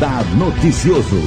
Radar Noticioso.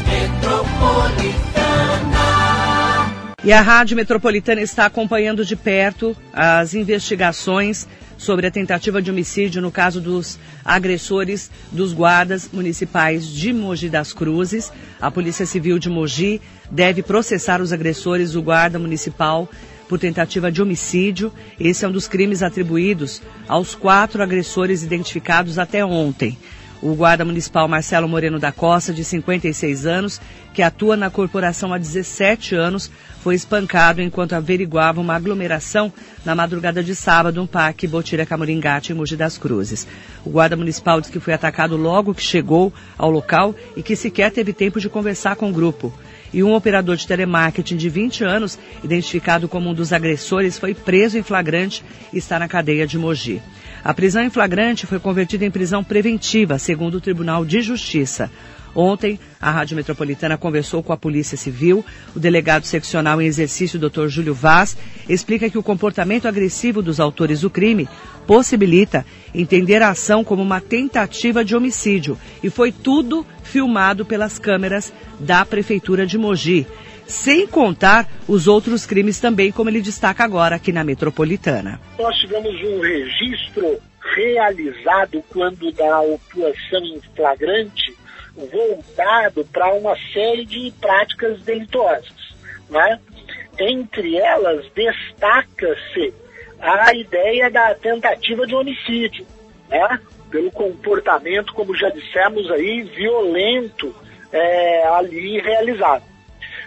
E a Rádio Metropolitana está acompanhando de perto as investigações sobre a tentativa de homicídio no caso dos agressores dos guardas municipais de Mogi das Cruzes. A Polícia Civil de Mogi deve processar os agressores do guarda municipal por tentativa de homicídio. Esse é um dos crimes atribuídos aos quatro agressores identificados até ontem. O guarda municipal Marcelo Moreno da Costa, de 56 anos, que atua na corporação há 17 anos, foi espancado enquanto averiguava uma aglomeração na madrugada de sábado no Parque Botira Camoringate, em Mogi das Cruzes. O guarda municipal diz que foi atacado logo que chegou ao local e que sequer teve tempo de conversar com o grupo. E um operador de telemarketing de 20 anos, identificado como um dos agressores, foi preso em flagrante e está na cadeia de Mogi. A prisão em flagrante foi convertida em prisão preventiva, segundo o Tribunal de Justiça. Ontem, a Rádio Metropolitana conversou com a Polícia Civil. O delegado seccional em exercício, Dr. Júlio Vaz, explica que o comportamento agressivo dos autores do crime possibilita entender a ação como uma tentativa de homicídio e foi tudo filmado pelas câmeras da Prefeitura de Mogi sem contar os outros crimes também, como ele destaca agora aqui na metropolitana. Nós tivemos um registro realizado quando da atuação em flagrante voltado para uma série de práticas delituosas. Né? Entre elas, destaca-se a ideia da tentativa de homicídio, né? pelo comportamento, como já dissemos aí, violento é, ali realizado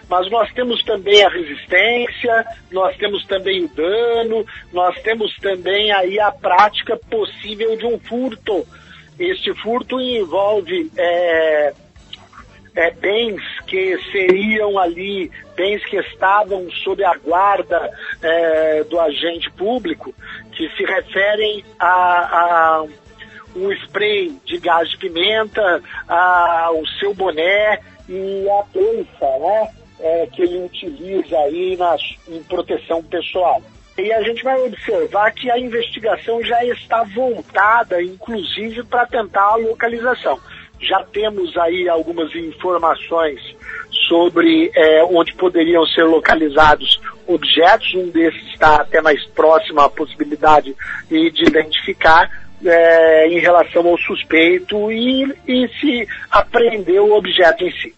mas nós temos também a resistência, nós temos também o dano, nós temos também aí a prática possível de um furto. Este furto envolve é, é, bens que seriam ali, bens que estavam sob a guarda é, do agente público, que se referem a, a um spray de gás de pimenta, ao seu boné e a bolsa, né? É, que ele utiliza aí nas, em proteção pessoal. E a gente vai observar que a investigação já está voltada, inclusive, para tentar a localização. Já temos aí algumas informações sobre é, onde poderiam ser localizados objetos. Um desses está até mais próximo à possibilidade de identificar é, em relação ao suspeito e, e se apreender o objeto em si.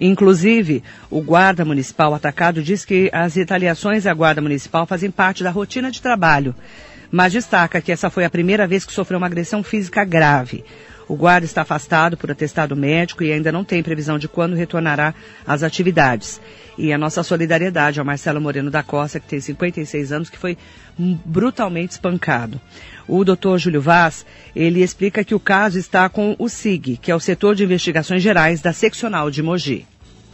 Inclusive, o guarda municipal atacado diz que as retaliações à guarda municipal fazem parte da rotina de trabalho, mas destaca que essa foi a primeira vez que sofreu uma agressão física grave. O guarda está afastado por atestado médico e ainda não tem previsão de quando retornará às atividades. E a nossa solidariedade ao Marcelo Moreno da Costa, que tem 56 anos, que foi brutalmente espancado. O doutor Júlio Vaz, ele explica que o caso está com o SIG, que é o Setor de Investigações Gerais da Seccional de Mogi.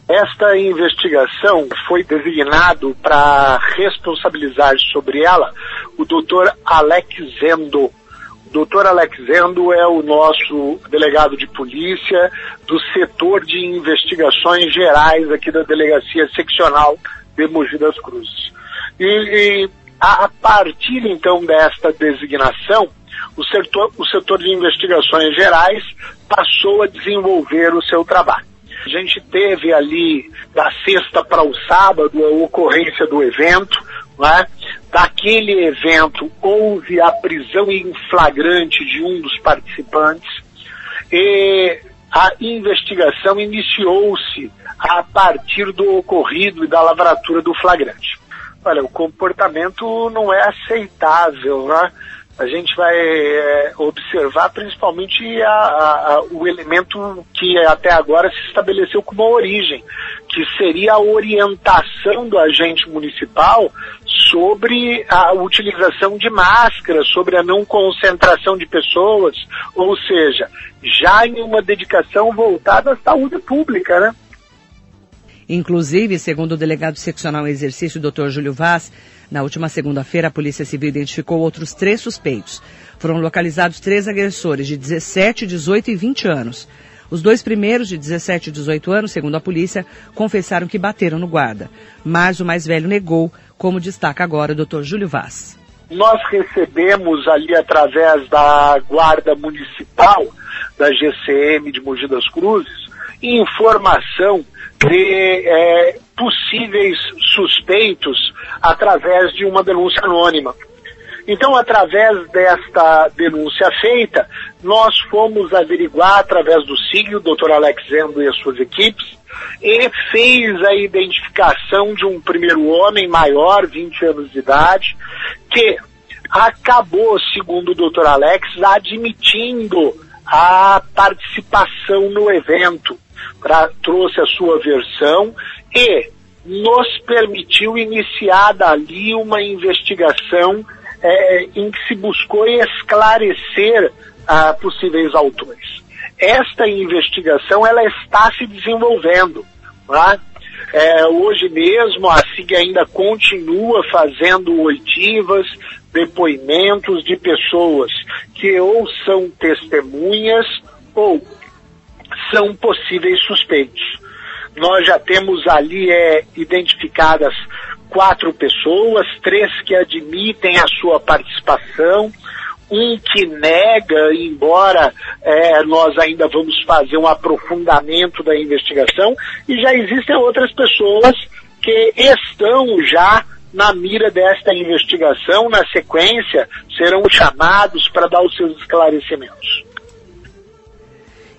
Esta investigação foi designado para responsabilizar sobre ela o doutor Alex Zendo. Doutor Alex Zendo é o nosso delegado de polícia do setor de investigações gerais aqui da Delegacia Seccional de Mogi das Cruzes. E, e a, a, partir então desta designação, o setor, o setor de investigações gerais passou a desenvolver o seu trabalho. A gente teve ali, da sexta para o sábado, a ocorrência do evento. Né? Daquele evento, houve a prisão em flagrante de um dos participantes. E a investigação iniciou-se a partir do ocorrido e da lavratura do flagrante. Olha, o comportamento não é aceitável, né? a gente vai é, observar principalmente a, a, o elemento que até agora se estabeleceu como origem, que seria a orientação do agente municipal sobre a utilização de máscara, sobre a não concentração de pessoas, ou seja, já em uma dedicação voltada à saúde pública, né? Inclusive, segundo o delegado seccional em exercício, Dr. Júlio Vaz, na última segunda-feira, a Polícia Civil identificou outros três suspeitos. Foram localizados três agressores de 17, 18 e 20 anos. Os dois primeiros, de 17 e 18 anos, segundo a polícia, confessaram que bateram no guarda. Mas o mais velho negou, como destaca agora o Dr. Júlio Vaz. nós recebemos ali através da Guarda Municipal, da GCM de Mogi das Cruzes, informação de é, possíveis suspeitos através de uma denúncia anônima. Então, através desta denúncia feita, nós fomos averiguar através do SIG, o Dr. Alex Zendo e as suas equipes, e fez a identificação de um primeiro homem maior, 20 anos de idade, que acabou, segundo o Dr. Alex, admitindo a participação no evento. Pra, trouxe a sua versão e nos permitiu iniciar dali uma investigação é, em que se buscou esclarecer ah, possíveis autores. Esta investigação ela está se desenvolvendo. Tá? É, hoje mesmo a SIG ainda continua fazendo oitivas, depoimentos de pessoas que ou são testemunhas ou são possíveis suspeitos. Nós já temos ali é, identificadas quatro pessoas, três que admitem a sua participação, um que nega, embora é, nós ainda vamos fazer um aprofundamento da investigação, e já existem outras pessoas que estão já na mira desta investigação, na sequência, serão chamados para dar os seus esclarecimentos.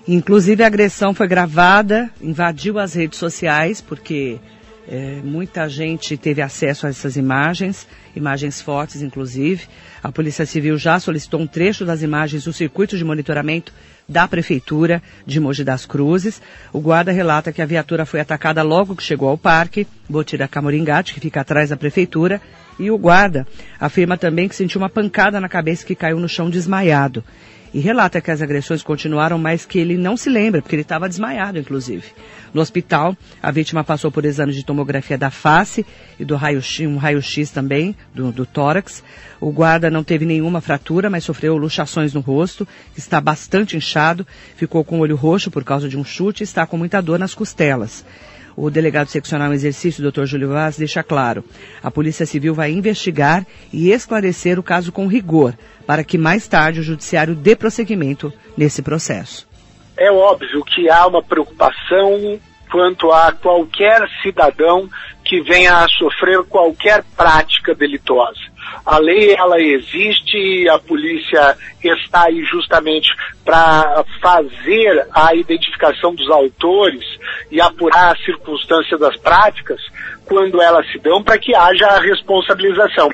Inclusive a agressão foi gravada, invadiu as redes sociais, porque é, muita gente teve acesso a essas imagens, imagens fortes inclusive. A Polícia Civil já solicitou um trecho das imagens do circuito de monitoramento da Prefeitura de Mogi das Cruzes. O guarda relata que a viatura foi atacada logo que chegou ao parque, Botira Camoringate, que fica atrás da Prefeitura, e o guarda afirma também que sentiu uma pancada na cabeça que caiu no chão desmaiado e relata que as agressões continuaram, mas que ele não se lembra, porque ele estava desmaiado, inclusive. No hospital, a vítima passou por exames de tomografia da face e do raio-x, um raio-x também, do, do tórax. O guarda não teve nenhuma fratura, mas sofreu luxações no rosto, está bastante inchado, ficou com o olho roxo por causa de um chute e está com muita dor nas costelas. O delegado seccional em exercício, Dr. Júlio Vaz, deixa claro: a Polícia Civil vai investigar e esclarecer o caso com rigor, para que mais tarde o Judiciário dê prosseguimento nesse processo. É óbvio que há uma preocupação quanto a qualquer cidadão que venha a sofrer qualquer prática delitosa. A lei ela existe a polícia está aí justamente para fazer a identificação dos autores e apurar a circunstância das práticas quando elas se dão para que haja a responsabilização.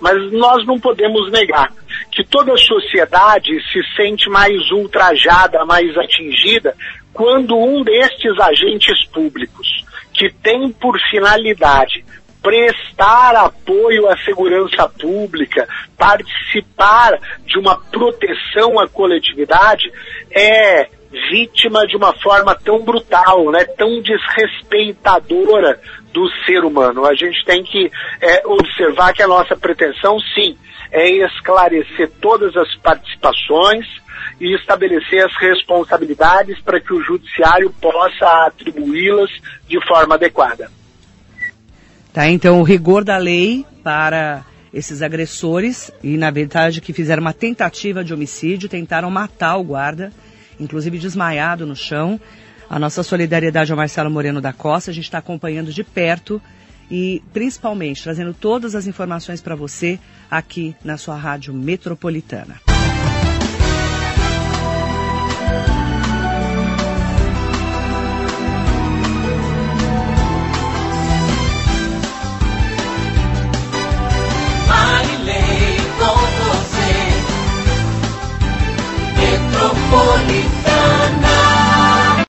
Mas nós não podemos negar que toda a sociedade se sente mais ultrajada, mais atingida, quando um destes agentes públicos, que tem por finalidade prestar apoio à segurança pública, participar de uma proteção à coletividade, é vítima de uma forma tão brutal, né, tão desrespeitadora do ser humano. A gente tem que é, observar que a nossa pretensão, sim, é esclarecer todas as participações e estabelecer as responsabilidades para que o judiciário possa atribuí-las de forma adequada. Tá, então o rigor da lei para esses agressores e na verdade que fizeram uma tentativa de homicídio, tentaram matar o guarda, inclusive desmaiado no chão. A nossa solidariedade ao Marcelo Moreno da Costa, a gente está acompanhando de perto e principalmente trazendo todas as informações para você aqui na sua rádio metropolitana.